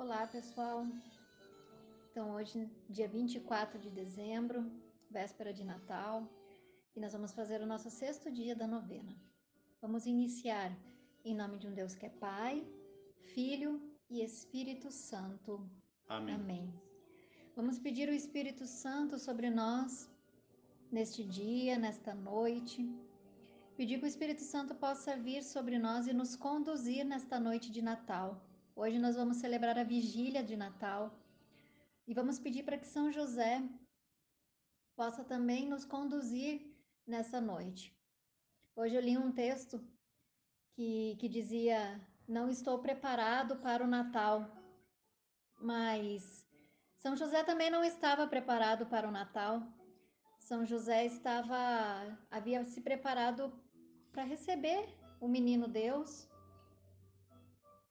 Olá, pessoal. Então, hoje, dia 24 de dezembro, véspera de Natal, e nós vamos fazer o nosso sexto dia da novena. Vamos iniciar em nome de um Deus que é Pai, Filho e Espírito Santo. Amém. Amém. Vamos pedir o Espírito Santo sobre nós neste dia, nesta noite. Pedir que o Espírito Santo possa vir sobre nós e nos conduzir nesta noite de Natal Hoje nós vamos celebrar a vigília de Natal e vamos pedir para que São José possa também nos conduzir nessa noite. Hoje eu li um texto que, que dizia: Não estou preparado para o Natal, mas São José também não estava preparado para o Natal. São José estava havia se preparado para receber o menino Deus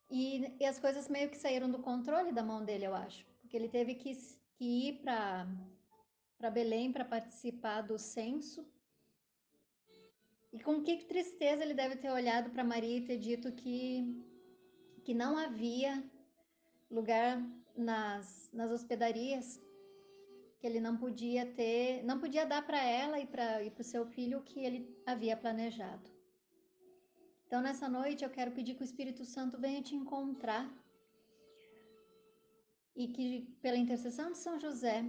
e, e, as coisas meio que saíram do controle da mão dele, eu acho. Porque ele teve que, que ir para Belém para participar do censo. E com que tristeza ele deve ter olhado para Maria e ter dito que, que não havia lugar nas, nas hospedarias, que ele não podia ter, não podia dar para ela e para o seu filho o que ele havia planejado. Então, nessa noite, eu quero pedir que o Espírito Santo venha te encontrar e que, pela intercessão de São José,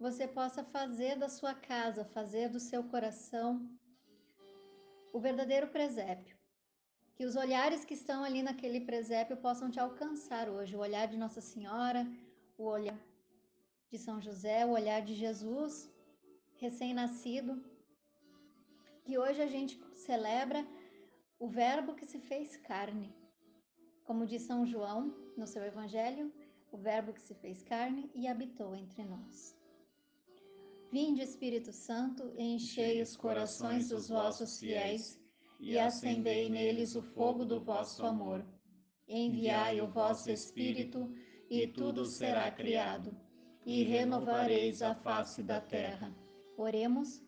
você possa fazer da sua casa, fazer do seu coração o verdadeiro presépio. Que os olhares que estão ali naquele presépio possam te alcançar hoje, o olhar de Nossa Senhora, o olhar de São José, o olhar de Jesus, recém-nascido, que hoje a gente celebra o Verbo que se fez carne. Como diz São João no seu Evangelho, o Verbo que se fez carne e habitou entre nós. Vinde, Espírito Santo, enchei os corações dos vossos fiéis e acendei neles o fogo do vosso amor. Enviai o vosso Espírito, e tudo será criado, e renovareis a face da terra. Oremos.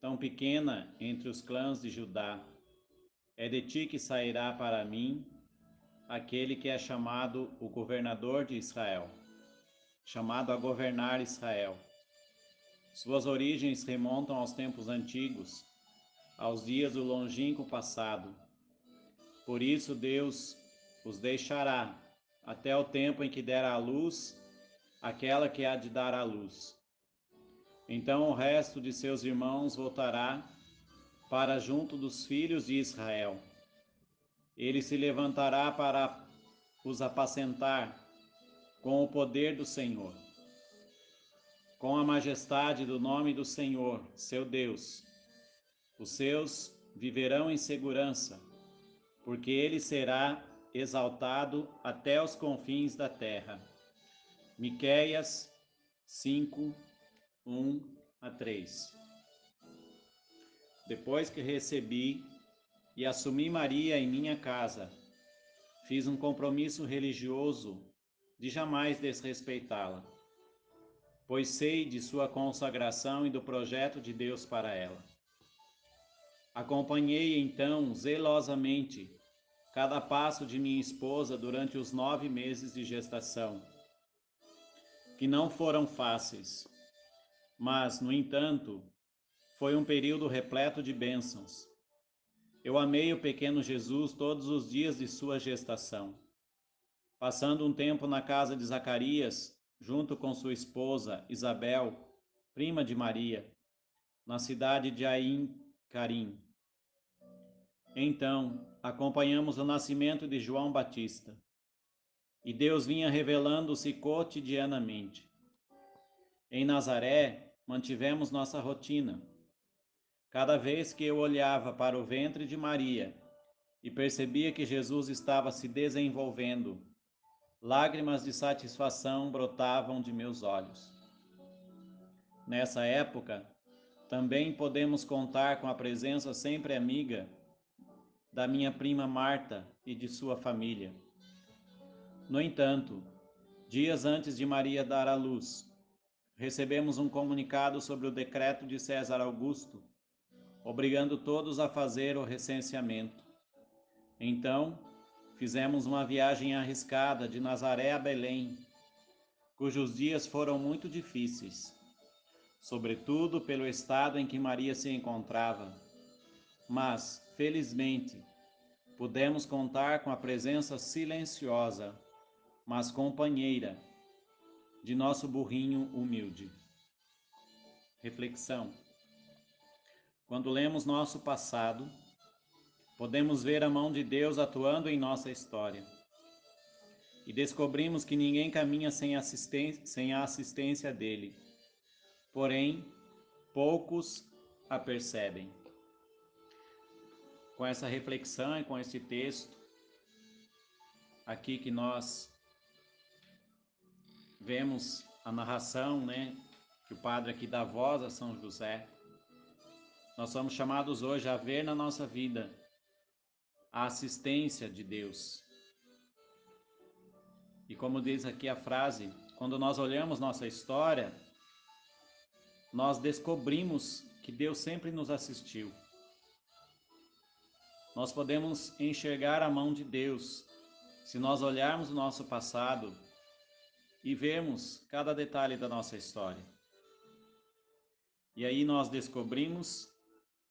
tão pequena entre os clãs de Judá, é de ti que sairá para mim aquele que é chamado o governador de Israel, chamado a governar Israel. Suas origens remontam aos tempos antigos, aos dias do longínquo passado. Por isso Deus os deixará até o tempo em que der à luz aquela que há de dar à luz. Então o resto de seus irmãos voltará para junto dos filhos de Israel. Ele se levantará para os apacentar com o poder do Senhor, com a majestade do nome do Senhor, seu Deus. Os seus viverão em segurança, porque ele será exaltado até os confins da terra. Miqueias 5, 1 a 3 depois que recebi e assumi Maria em minha casa, fiz um compromisso religioso de jamais desrespeitá-la, pois sei de sua consagração e do projeto de Deus para ela. Acompanhei então zelosamente cada passo de minha esposa durante os nove meses de gestação, que não foram fáceis, mas, no entanto, foi um período repleto de bênçãos. Eu amei o pequeno Jesus todos os dias de sua gestação. Passando um tempo na casa de Zacarias, junto com sua esposa Isabel, prima de Maria, na cidade de Ain Carim. Então, acompanhamos o nascimento de João Batista. E Deus vinha revelando-se cotidianamente. Em Nazaré, mantivemos nossa rotina Cada vez que eu olhava para o ventre de Maria e percebia que Jesus estava se desenvolvendo, lágrimas de satisfação brotavam de meus olhos. Nessa época, também podemos contar com a presença sempre amiga da minha prima Marta e de sua família. No entanto, dias antes de Maria dar à luz, recebemos um comunicado sobre o decreto de César Augusto, obrigando todos a fazer o recenseamento. Então, fizemos uma viagem arriscada de Nazaré a Belém, cujos dias foram muito difíceis, sobretudo pelo estado em que Maria se encontrava. Mas, felizmente, pudemos contar com a presença silenciosa, mas companheira, de nosso burrinho humilde. Reflexão. Quando lemos nosso passado, podemos ver a mão de Deus atuando em nossa história. E descobrimos que ninguém caminha sem, assistência, sem a assistência dele. Porém, poucos a percebem. Com essa reflexão e com esse texto, aqui que nós vemos a narração, né, que o padre aqui dá voz a São José, nós somos chamados hoje a ver na nossa vida a assistência de Deus. E como diz aqui a frase, quando nós olhamos nossa história, nós descobrimos que Deus sempre nos assistiu. Nós podemos enxergar a mão de Deus se nós olharmos o nosso passado e vermos cada detalhe da nossa história. E aí nós descobrimos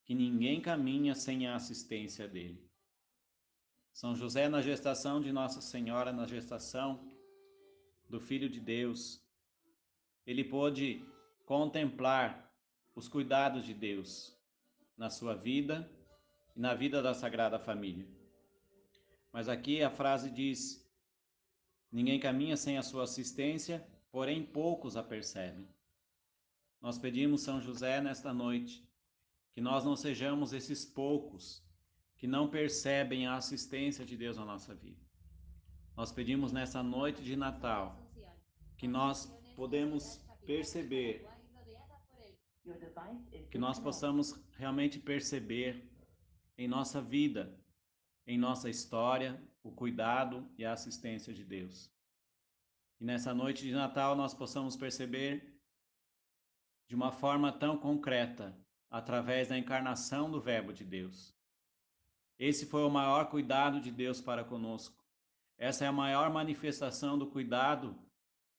que ninguém caminha sem a assistência dele. São José, na gestação de Nossa Senhora, na gestação do Filho de Deus, ele pôde contemplar os cuidados de Deus na sua vida e na vida da Sagrada Família. Mas aqui a frase diz: Ninguém caminha sem a sua assistência, porém poucos a percebem. Nós pedimos São José nesta noite que nós não sejamos esses poucos que não percebem a assistência de Deus na nossa vida. Nós pedimos nessa noite de Natal que nós podemos perceber, que nós possamos realmente perceber em nossa vida, em nossa história, o cuidado e a assistência de Deus. E nessa noite de Natal nós possamos perceber de uma forma tão concreta, através da encarnação do Verbo de Deus esse foi o maior cuidado de Deus para conosco. Essa é a maior manifestação do cuidado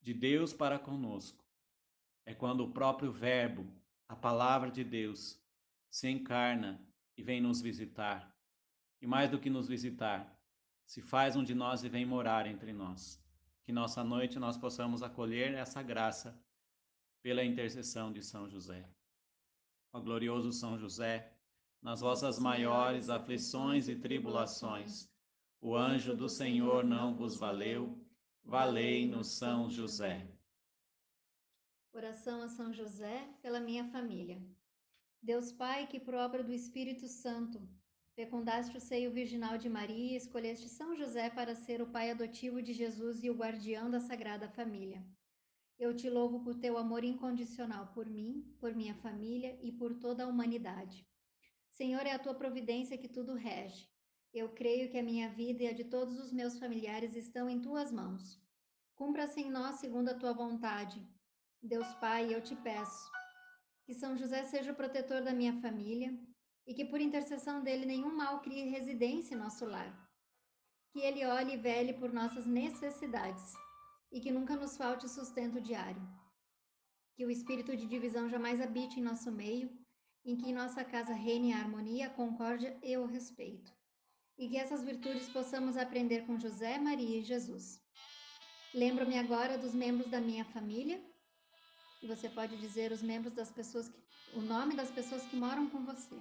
de Deus para conosco. É quando o próprio Verbo, a palavra de Deus, se encarna e vem nos visitar. E mais do que nos visitar, se faz um de nós e vem morar entre nós. Que nossa noite nós possamos acolher essa graça pela intercessão de São José. Ó glorioso São José, nas vossas maiores aflições e tribulações. O anjo do Senhor não vos valeu, valei-nos São José. Oração a São José pela minha família. Deus Pai, que por obra do Espírito Santo fecundaste o seio virginal de Maria e escolheste São José para ser o pai adotivo de Jesus e o guardião da Sagrada Família. Eu te louvo por teu amor incondicional por mim, por minha família e por toda a humanidade. Senhor, é a tua providência que tudo rege. Eu creio que a minha vida e a de todos os meus familiares estão em tuas mãos. Cumpra-se em nós segundo a tua vontade. Deus Pai, eu te peço que São José seja o protetor da minha família e que por intercessão dele nenhum mal crie residência em nosso lar. Que ele olhe e vele por nossas necessidades e que nunca nos falte sustento diário. Que o espírito de divisão jamais habite em nosso meio em que em nossa casa reine a harmonia, a concórdia e o respeito. E que essas virtudes possamos aprender com José, Maria e Jesus. Lembro-me agora dos membros da minha família. E você pode dizer os membros das pessoas que, o nome das pessoas que moram com você.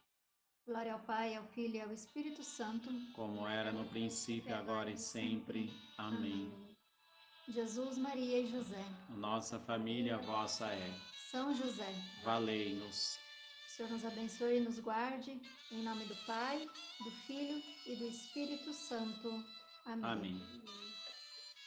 Glória ao Pai, ao Filho e ao Espírito Santo, como era no princípio, agora e sempre. Amém. Jesus, Maria e José. Nossa família vossa é. São José. Valei-nos. Senhor nos abençoe e nos guarde, em nome do Pai, do Filho e do Espírito Santo. Amém. Amém.